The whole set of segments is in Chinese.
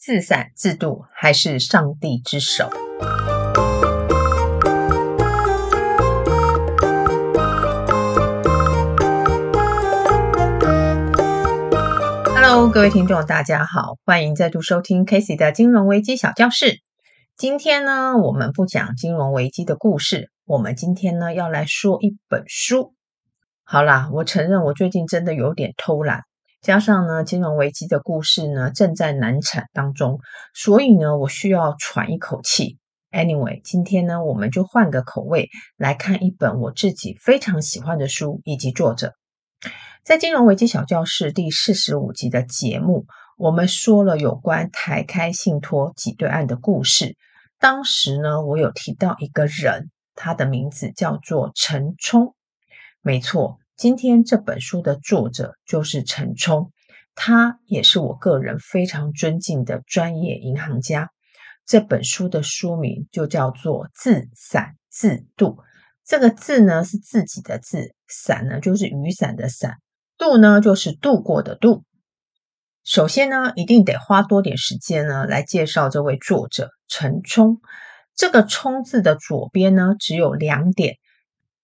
自闪自度还是上帝之手？Hello，各位听众，大家好，欢迎再度收听 Casey 的金融危机小教室。今天呢，我们不讲金融危机的故事，我们今天呢要来说一本书。好啦，我承认我最近真的有点偷懒。加上呢，金融危机的故事呢正在难产当中，所以呢，我需要喘一口气。Anyway，今天呢，我们就换个口味来看一本我自己非常喜欢的书以及作者。在金融危机小教室第四十五集的节目，我们说了有关台开信托挤兑案的故事。当时呢，我有提到一个人，他的名字叫做陈冲，没错。今天这本书的作者就是陈冲，他也是我个人非常尊敬的专业银行家。这本书的书名就叫做《自散自度》，这个“自”呢是自己的“自”，“散”呢就是雨伞的“伞”，“度”呢就是度过的“度”。首先呢，一定得花多点时间呢来介绍这位作者陈冲。这个“冲”字的左边呢只有两点。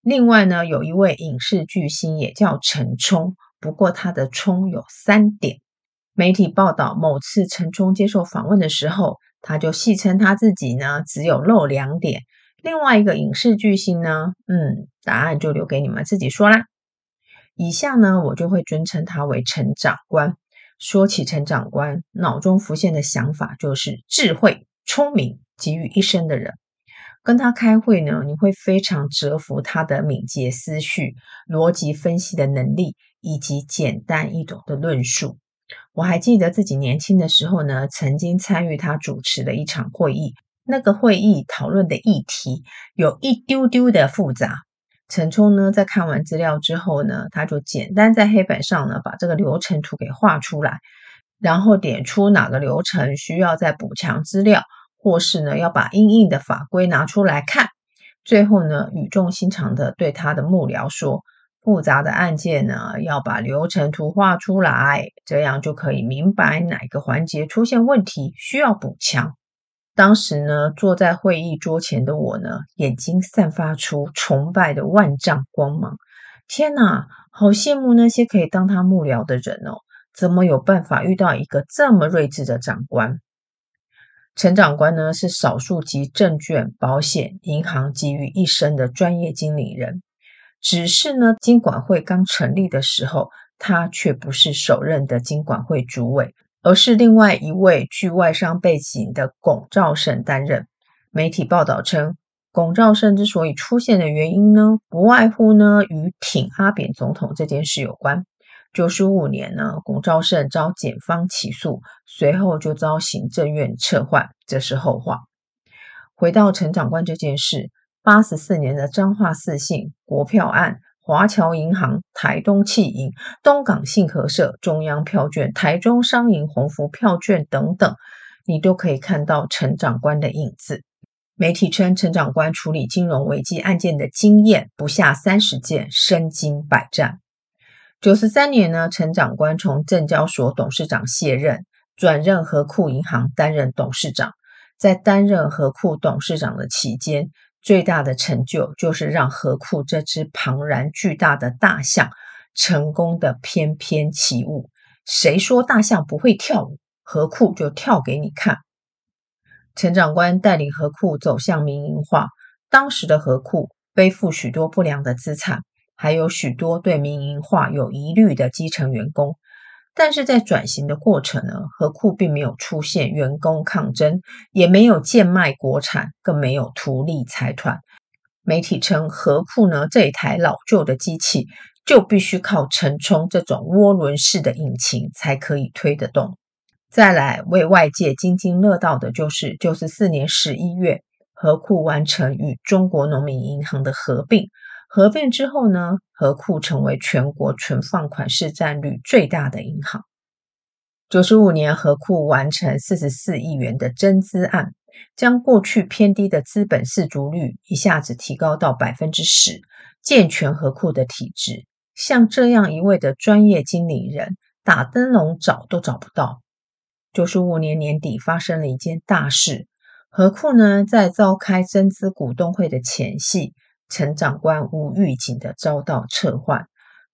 另外呢，有一位影视巨星也叫陈冲，不过他的“冲”有三点。媒体报道，某次陈冲接受访问的时候，他就戏称他自己呢只有露两点。另外一个影视巨星呢，嗯，答案就留给你们自己说啦。以下呢，我就会尊称他为陈长官。说起陈长官，脑中浮现的想法就是智慧、聪明集于一身的人。跟他开会呢，你会非常折服他的敏捷思绪、逻辑分析的能力以及简单易懂的论述。我还记得自己年轻的时候呢，曾经参与他主持的一场会议，那个会议讨论的议题有一丢丢的复杂。陈冲呢，在看完资料之后呢，他就简单在黑板上呢把这个流程图给画出来，然后点出哪个流程需要再补强资料。或是呢，要把硬硬的法规拿出来看，最后呢，语重心长的对他的幕僚说：“复杂的案件呢，要把流程图画出来，这样就可以明白哪个环节出现问题，需要补强。”当时呢，坐在会议桌前的我呢，眼睛散发出崇拜的万丈光芒。天哪，好羡慕那些可以当他幕僚的人哦！怎么有办法遇到一个这么睿智的长官？陈长官呢，是少数集证券、保险、银行集于一身的专业经理人。只是呢，金管会刚成立的时候，他却不是首任的金管会主委，而是另外一位具外商背景的龚兆胜担任。媒体报道称，龚兆胜之所以出现的原因呢，不外乎呢与挺阿扁总统这件事有关。九十五年呢，龚兆胜遭检方起诉，随后就遭行政院撤换，这是后话。回到陈长官这件事，八十四年的彰化四信、国票案、华侨银行、台东企银、东港信合社、中央票券、台中商银鸿福票券等等，你都可以看到陈长官的影子。媒体称，陈长官处理金融危机案件的经验不下三十件，身经百战。九十三年呢，陈长官从证交所董事长卸任，转任和库银行担任董事长。在担任和库董事长的期间，最大的成就就是让和库这只庞然巨大的大象成功的翩翩起舞。谁说大象不会跳舞？合库就跳给你看。陈长官带领合库走向民营化，当时的合库背负许多不良的资产。还有许多对民营化有疑虑的基层员工，但是在转型的过程呢，合库并没有出现员工抗争，也没有贱卖国产，更没有图利财团。媒体称，合库呢这一台老旧的机器，就必须靠陈冲这种涡轮式的引擎才可以推得动。再来为外界津津乐道的就是九十四年十一月，合库完成与中国农民银行的合并。合并之后呢，合库成为全国存放款市占率最大的银行。九十五年，合库完成四十四亿元的增资案，将过去偏低的资本适足率一下子提高到百分之十，健全合库的体制。像这样一位的专业经理人，打灯笼找都找不到。九十五年年底发生了一件大事。何库呢，在召开增资股东会的前夕，陈长官无预警的遭到撤换。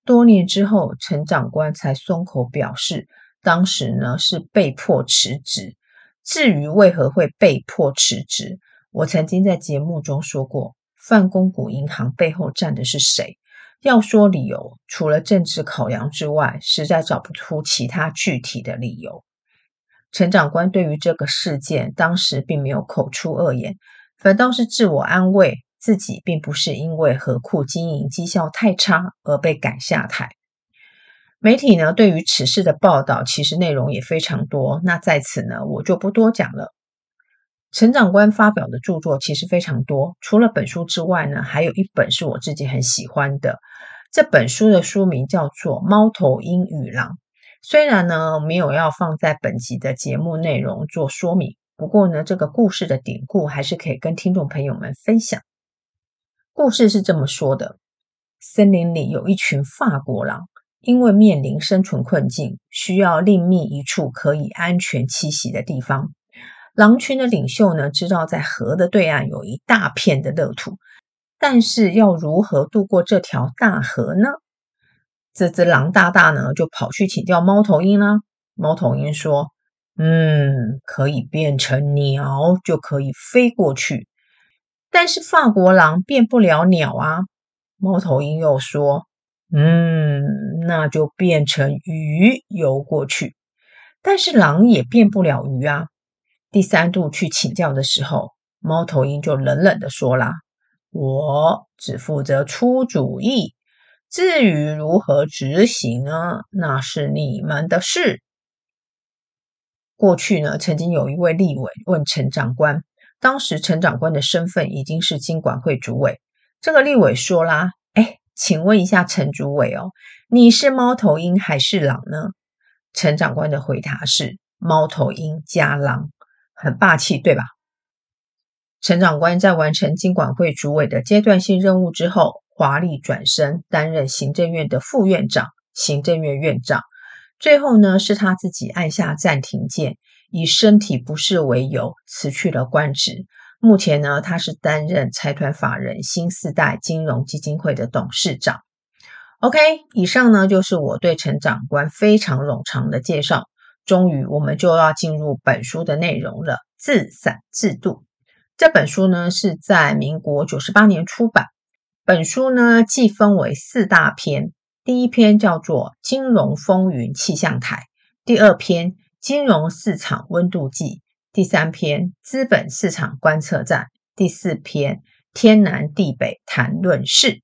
多年之后，陈长官才松口表示，当时呢是被迫辞职。至于为何会被迫辞职，我曾经在节目中说过，泛公股银行背后站的是谁？要说理由，除了政治考量之外，实在找不出其他具体的理由。陈长官对于这个事件，当时并没有口出恶言，反倒是自我安慰，自己并不是因为何库经营绩效太差而被赶下台。媒体呢，对于此事的报道，其实内容也非常多。那在此呢，我就不多讲了。陈长官发表的著作其实非常多，除了本书之外呢，还有一本是我自己很喜欢的。这本书的书名叫做《猫头鹰与狼》。虽然呢，没有要放在本集的节目内容做说明，不过呢，这个故事的典故还是可以跟听众朋友们分享。故事是这么说的：森林里有一群法国狼。因为面临生存困境，需要另觅一处可以安全栖息的地方。狼群的领袖呢，知道在河的对岸有一大片的乐土，但是要如何渡过这条大河呢？这只狼大大呢，就跑去请教猫头鹰啦。猫头鹰说：“嗯，可以变成鸟，就可以飞过去。但是法国狼变不了鸟啊。”猫头鹰又说。嗯，那就变成鱼游过去，但是狼也变不了鱼啊。第三度去请教的时候，猫头鹰就冷冷的说啦：“我只负责出主意，至于如何执行呢，那是你们的事。”过去呢，曾经有一位立委问陈长官，当时陈长官的身份已经是经管会主委，这个立委说啦：“哎。”请问一下陈主委哦，你是猫头鹰还是狼呢？陈长官的回答是猫头鹰加狼，很霸气，对吧？陈长官在完成经管会主委的阶段性任务之后，华丽转身担任行政院的副院长、行政院院长。最后呢，是他自己按下暂停键，以身体不适为由辞去了官职。目前呢，他是担任财团法人新四代金融基金会的董事长。OK，以上呢就是我对陈长官非常冗长的介绍。终于，我们就要进入本书的内容了。自散制度这本书呢是在民国九十八年出版。本书呢既分为四大篇，第一篇叫做《金融风云气象台》，第二篇《金融市场温度计》。第三篇资本市场观测站，第四篇天南地北谈论事。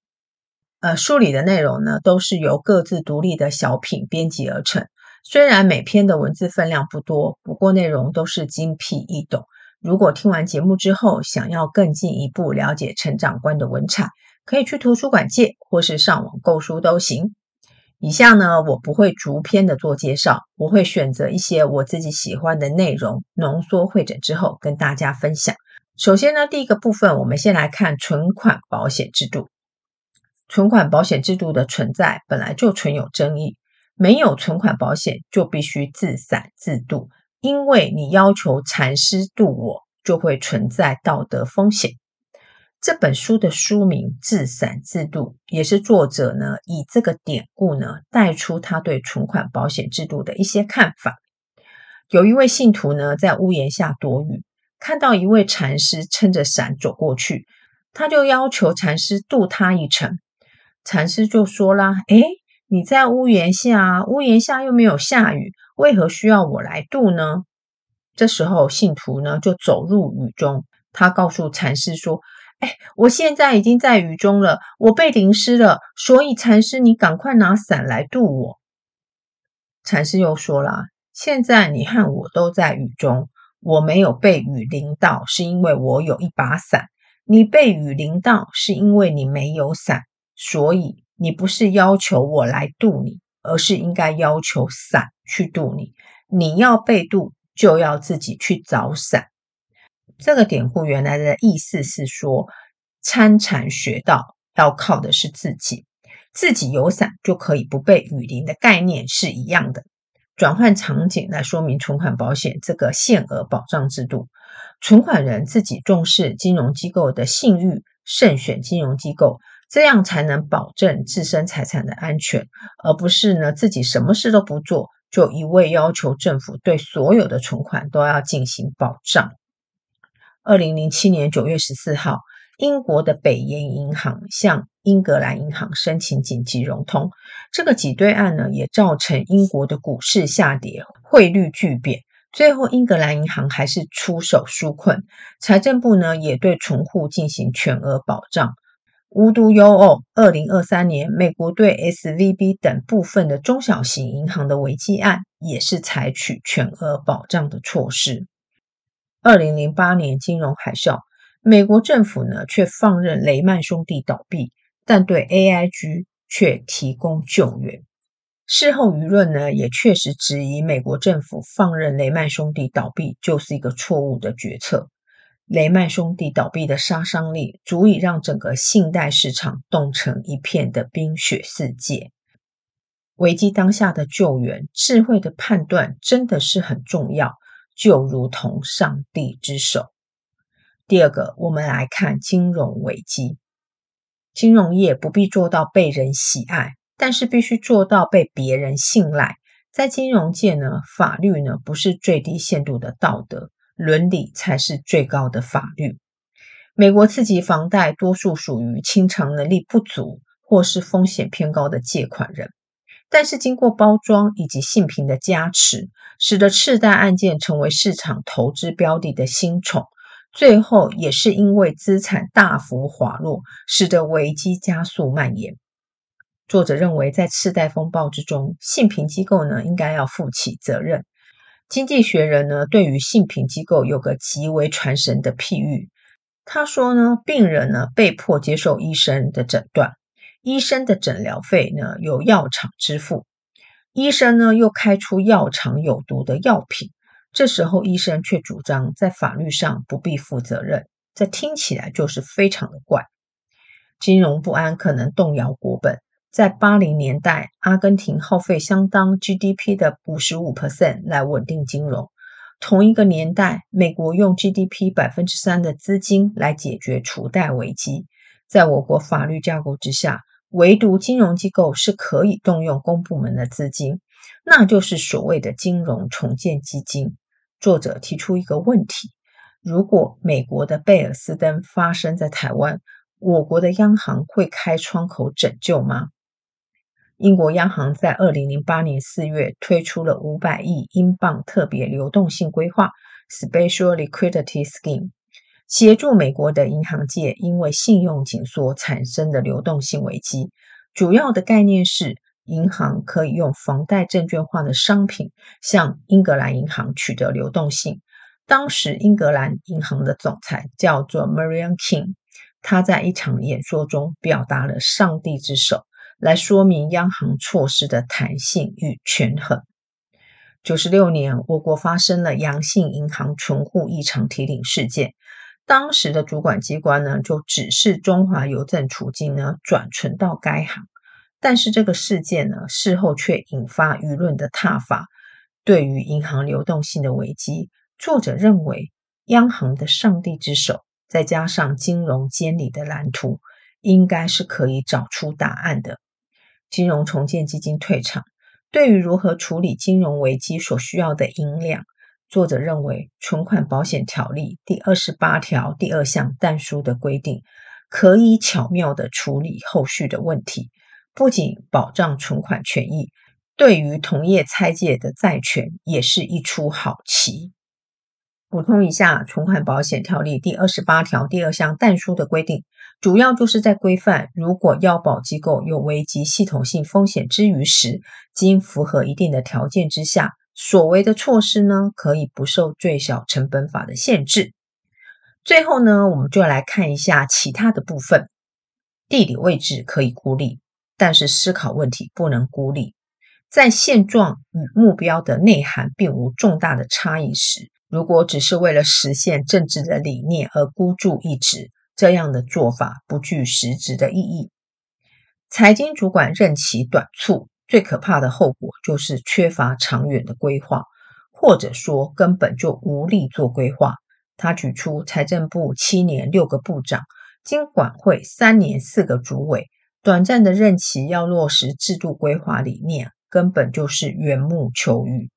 呃，书里的内容呢，都是由各自独立的小品编辑而成。虽然每篇的文字分量不多，不过内容都是精辟易懂。如果听完节目之后，想要更进一步了解陈长官的文采，可以去图书馆借，或是上网购书都行。以下呢，我不会逐篇的做介绍，我会选择一些我自己喜欢的内容，浓缩会诊之后跟大家分享。首先呢，第一个部分，我们先来看存款保险制度。存款保险制度的存在本来就存有争议，没有存款保险就必须自散自度，因为你要求禅师度我，就会存在道德风险。这本书的书名“自散自渡”也是作者呢以这个典故呢带出他对存款保险制度的一些看法。有一位信徒呢在屋檐下躲雨，看到一位禅师撑着伞走过去，他就要求禅师渡他一程。禅师就说啦：“诶，你在屋檐下，屋檐下又没有下雨，为何需要我来渡呢？”这时候信徒呢就走入雨中，他告诉禅师说。哎，我现在已经在雨中了，我被淋湿了，所以禅师，你赶快拿伞来渡我。禅师又说了，现在你和我都在雨中，我没有被雨淋到，是因为我有一把伞；你被雨淋到，是因为你没有伞。所以你不是要求我来渡你，而是应该要求伞去渡你。你要被渡，就要自己去找伞。这个典故原来的意思是说，参禅学道要靠的是自己，自己有伞就可以不被雨淋的概念是一样的。转换场景来说明存款保险这个限额保障制度。存款人自己重视金融机构的信誉，慎选金融机构，这样才能保证自身财产的安全，而不是呢自己什么事都不做，就一味要求政府对所有的存款都要进行保障。二零零七年九月十四号，英国的北岩银行向英格兰银行申请紧急融通，这个挤兑案呢，也造成英国的股市下跌，汇率巨贬。最后，英格兰银行还是出手纾困，财政部呢也对存户进行全额保障。无独有偶，二零二三年，美国对 SVB 等部分的中小型银行的危机案也是采取全额保障的措施。二零零八年金融海啸，美国政府呢却放任雷曼兄弟倒闭，但对 AIG 却提供救援。事后舆论呢也确实质疑美国政府放任雷曼兄弟倒闭就是一个错误的决策。雷曼兄弟倒闭的杀伤力足以让整个信贷市场冻成一片的冰雪世界。危机当下的救援，智慧的判断真的是很重要，就如同上帝之手。第二个，我们来看金融危机。金融业不必做到被人喜爱。但是必须做到被别人信赖。在金融界呢，法律呢不是最低限度的道德，伦理才是最高的法律。美国次级房贷多数属于清偿能力不足或是风险偏高的借款人，但是经过包装以及信评的加持，使得次贷案件成为市场投资标的的新宠。最后也是因为资产大幅滑落，使得危机加速蔓延。作者认为，在次贷风暴之中，信评机构呢应该要负起责任。经济学人呢对于信评机构有个极为传神的譬喻，他说呢，病人呢被迫接受医生的诊断，医生的诊疗费呢由药厂支付，医生呢又开出药厂有毒的药品，这时候医生却主张在法律上不必负责任，这听起来就是非常的怪。金融不安可能动摇国本。在八零年代，阿根廷耗费相当 GDP 的五十五 percent 来稳定金融。同一个年代，美国用 GDP 百分之三的资金来解决储贷危机。在我国法律架构之下，唯独金融机构是可以动用公部门的资金，那就是所谓的金融重建基金。作者提出一个问题：如果美国的贝尔斯登发生在台湾，我国的央行会开窗口拯救吗？英国央行在二零零八年四月推出了五百亿英镑特别流动性规划 （Special Liquidity Scheme），协助美国的银行界因为信用紧缩产生的流动性危机。主要的概念是，银行可以用房贷证券化的商品向英格兰银行取得流动性。当时，英格兰银行的总裁叫做 Marian King，他在一场演说中表达了“上帝之手”。来说明央行措施的弹性与权衡。九十六年，我国发生了阳性银行存户异常提领事件，当时的主管机关呢，就指示中华邮政储金呢转存到该行。但是这个事件呢，事后却引发舆论的挞伐。对于银行流动性的危机，作者认为，央行的上帝之手，再加上金融监理的蓝图，应该是可以找出答案的。金融重建基金退场，对于如何处理金融危机所需要的银两，作者认为，存款保险条例第二十八条第二项但书的规定，可以巧妙地处理后续的问题，不仅保障存款权益，对于同业拆借的债权也是一出好棋。补充一下，存款保险条例第二十八条第二项但书的规定，主要就是在规范，如果要保机构有危及系统性风险之余时，经符合一定的条件之下，所谓的措施呢，可以不受最小成本法的限制。最后呢，我们就来看一下其他的部分。地理位置可以孤立，但是思考问题不能孤立。在现状与目标的内涵并无重大的差异时，如果只是为了实现政治的理念而孤注一掷，这样的做法不具实质的意义。财经主管任期短促，最可怕的后果就是缺乏长远的规划，或者说根本就无力做规划。他举出财政部七年六个部长，经管会三年四个主委，短暂的任期要落实制度规划理念，根本就是缘木求鱼。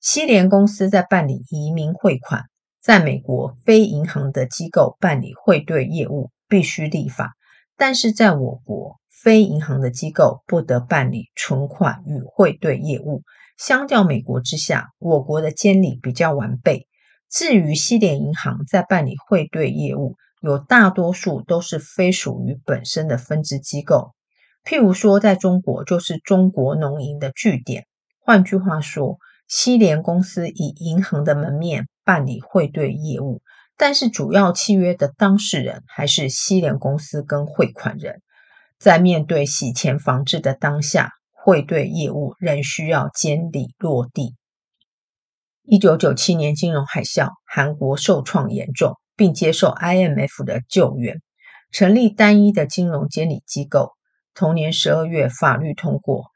西联公司在办理移民汇款，在美国非银行的机构办理汇兑业务必须立法，但是在我国非银行的机构不得办理存款与汇兑业务。相较美国之下，我国的监理比较完备。至于西联银行在办理汇兑业务，有大多数都是非属于本身的分支机构，譬如说在中国就是中国农银的据点。换句话说，西联公司以银行的门面办理汇兑业务，但是主要契约的当事人还是西联公司跟汇款人。在面对洗钱防治的当下，汇兑业务仍需要监理落地。一九九七年金融海啸，韩国受创严重，并接受 IMF 的救援，成立单一的金融监理机构。同年十二月，法律通过。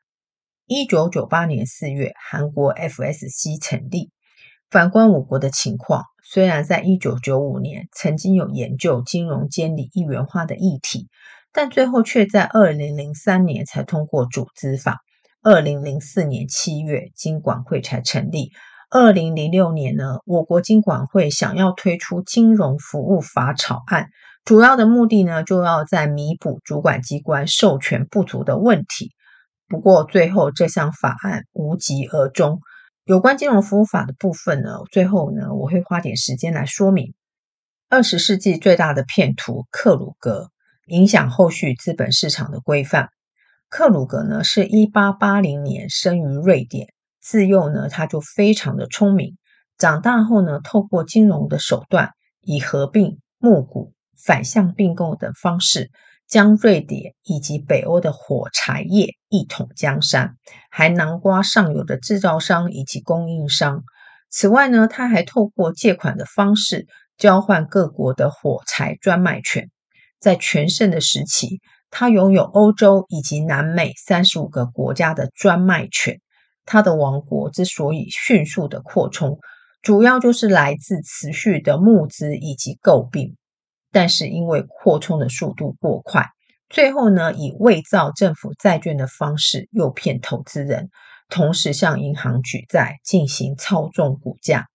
一九九八年四月，韩国 FSC 成立。反观我国的情况，虽然在一九九五年曾经有研究金融监理一元化的议题，但最后却在二零零三年才通过组织法。二零零四年七月，金管会才成立。二零零六年呢，我国金管会想要推出金融服务法草案，主要的目的呢，就要在弥补主管机关授权不足的问题。不过最后这项法案无疾而终。有关金融服务法的部分呢，最后呢，我会花点时间来说明。二十世纪最大的骗徒克鲁格影响后续资本市场的规范。克鲁格呢，是一八八零年生于瑞典。自幼呢，他就非常的聪明。长大后呢，透过金融的手段，以合并、募股、反向并购等方式，将瑞典以及北欧的火柴业一统江山，还囊括上游的制造商以及供应商。此外呢，他还透过借款的方式，交换各国的火柴专卖权。在全盛的时期，他拥有欧洲以及南美三十五个国家的专卖权。他的王国之所以迅速的扩充，主要就是来自持续的募资以及购并。但是因为扩充的速度过快，最后呢，以伪造政府债券的方式诱骗投资人，同时向银行举债进行操纵股价。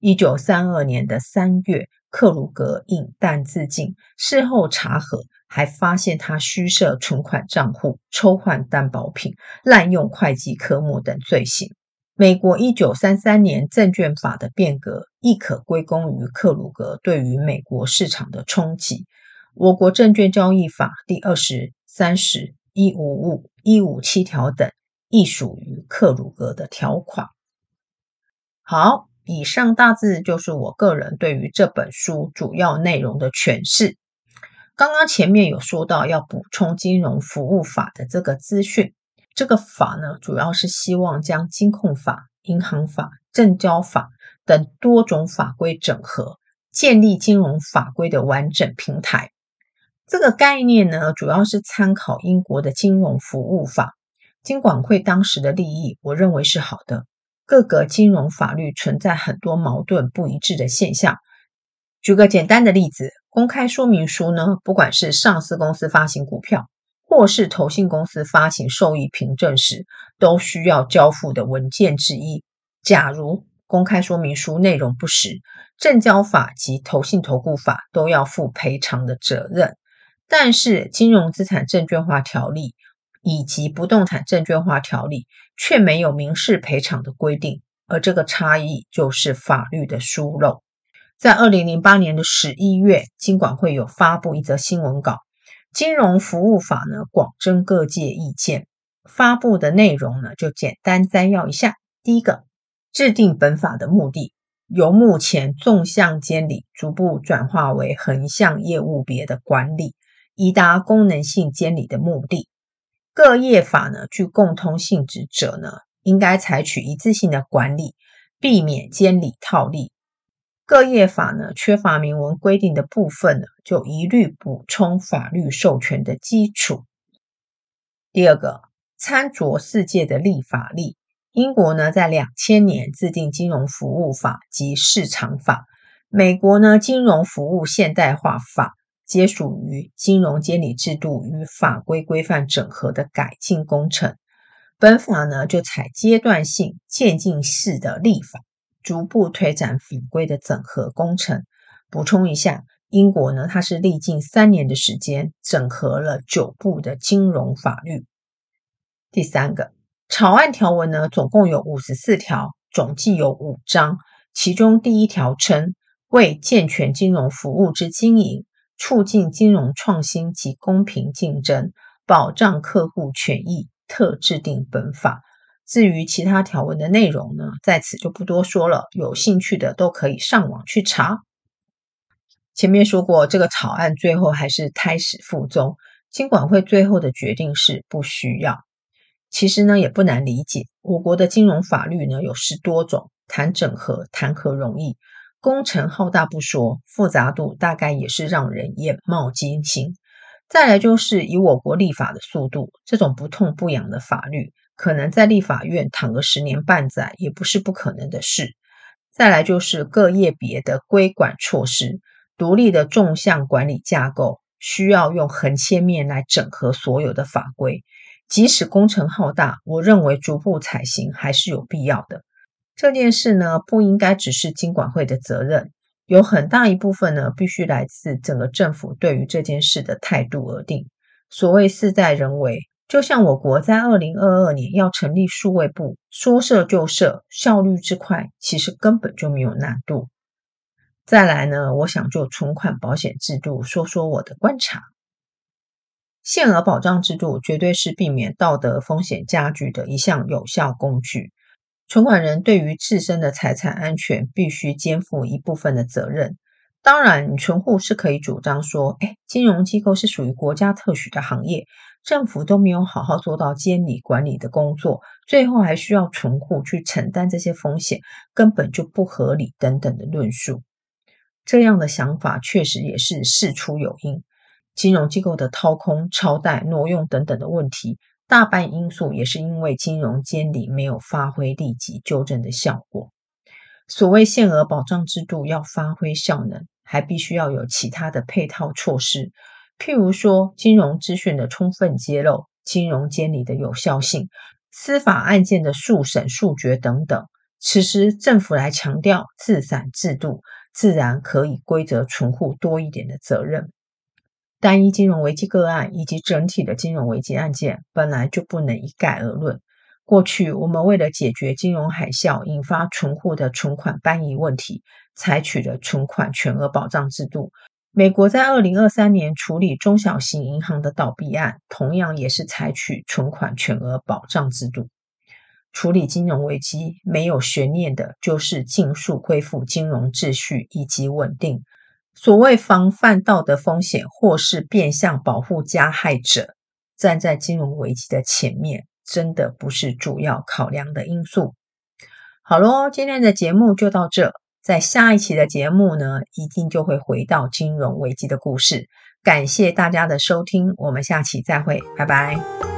一九三二年的三月，克鲁格饮弹自尽，事后查核。还发现他虚设存款账户、抽换担保品、滥用会计科目等罪行。美国一九三三年证券法的变革，亦可归功于克鲁格对于美国市场的冲击。我国证券交易法第二十、三十、一五五、一五七条等，亦属于克鲁格的条款。好，以上大致就是我个人对于这本书主要内容的诠释。刚刚前面有说到要补充金融服务法的这个资讯，这个法呢，主要是希望将金控法、银行法、证交法等多种法规整合，建立金融法规的完整平台。这个概念呢，主要是参考英国的金融服务法。金管会当时的立意，我认为是好的。各个金融法律存在很多矛盾不一致的现象。举个简单的例子。公开说明书呢，不管是上市公司发行股票，或是投信公司发行受益凭证时，都需要交付的文件之一。假如公开说明书内容不实，证交法及投信投顾法都要负赔偿的责任。但是金融资产证券化条例以及不动产证券化条例却没有民事赔偿的规定，而这个差异就是法律的疏漏。在二零零八年的十一月，金管会有发布一则新闻稿，《金融服务法》呢广征各界意见。发布的内容呢，就简单摘要一下：第一个，制定本法的目的，由目前纵向监理逐步转化为横向业务别的管理，以达功能性监理的目的。各业法呢具共通性质者呢，应该采取一致性的管理，避免监理套利。各业法呢，缺乏明文规定的部分呢，就一律补充法律授权的基础。第二个，参酌世界的立法力。英国呢，在两千年制定金融服务法及市场法；美国呢，金融服务现代化法，皆属于金融监理制度与法规规范整合的改进工程。本法呢，就采阶段性、渐进式的立法，逐步推展法规的整合工程。补充一下，英国呢，它是历经三年的时间，整合了九部的金融法律。第三个。草案条文呢，总共有五十四条，总计有五章。其中第一条称，为健全金融服务之经营，促进金融创新及公平竞争，保障客户权益，特制定本法。至于其他条文的内容呢，在此就不多说了。有兴趣的都可以上网去查。前面说过，这个草案最后还是胎死腹中，金管会最后的决定是不需要。其实呢，也不难理解，我国的金融法律呢有十多种，谈整合谈何容易？工程浩大不说，复杂度大概也是让人眼冒金星。再来就是以我国立法的速度，这种不痛不痒的法律，可能在立法院躺个十年半载也不是不可能的事。再来就是各业别的规管措施，独立的纵向管理架构，需要用横切面来整合所有的法规。即使工程浩大，我认为逐步采行还是有必要的。这件事呢，不应该只是金管会的责任，有很大一部分呢，必须来自整个政府对于这件事的态度而定。所谓事在人为，就像我国在二零二二年要成立数位部，说设就设，效率之快，其实根本就没有难度。再来呢，我想就存款保险制度说说我的观察。限额保障制度绝对是避免道德风险加剧的一项有效工具。存款人对于自身的财产安全必须肩负一部分的责任。当然，你存户是可以主张说：“哎，金融机构是属于国家特许的行业，政府都没有好好做到监理管理的工作，最后还需要存户去承担这些风险，根本就不合理。”等等的论述。这样的想法确实也是事出有因。金融机构的掏空、超贷、挪用等等的问题，大半因素也是因为金融监理没有发挥立即纠正的效果。所谓限额保障制度要发挥效能，还必须要有其他的配套措施，譬如说金融资讯的充分揭露、金融监理的有效性、司法案件的速审速决等等。此时政府来强调自伞制度，自然可以归责存户多一点的责任。单一金融危机个案以及整体的金融危机案件本来就不能一概而论。过去我们为了解决金融海啸引发存户的存款搬移问题，采取了存款全额保障制度。美国在二零二三年处理中小型银行的倒闭案，同样也是采取存款全额保障制度。处理金融危机没有悬念的就是尽速恢复金融秩序以及稳定。所谓防范道德风险，或是变相保护加害者，站在金融危机的前面，真的不是主要考量的因素。好喽，今天的节目就到这，在下一期的节目呢，一定就会回到金融危机的故事。感谢大家的收听，我们下期再会，拜拜。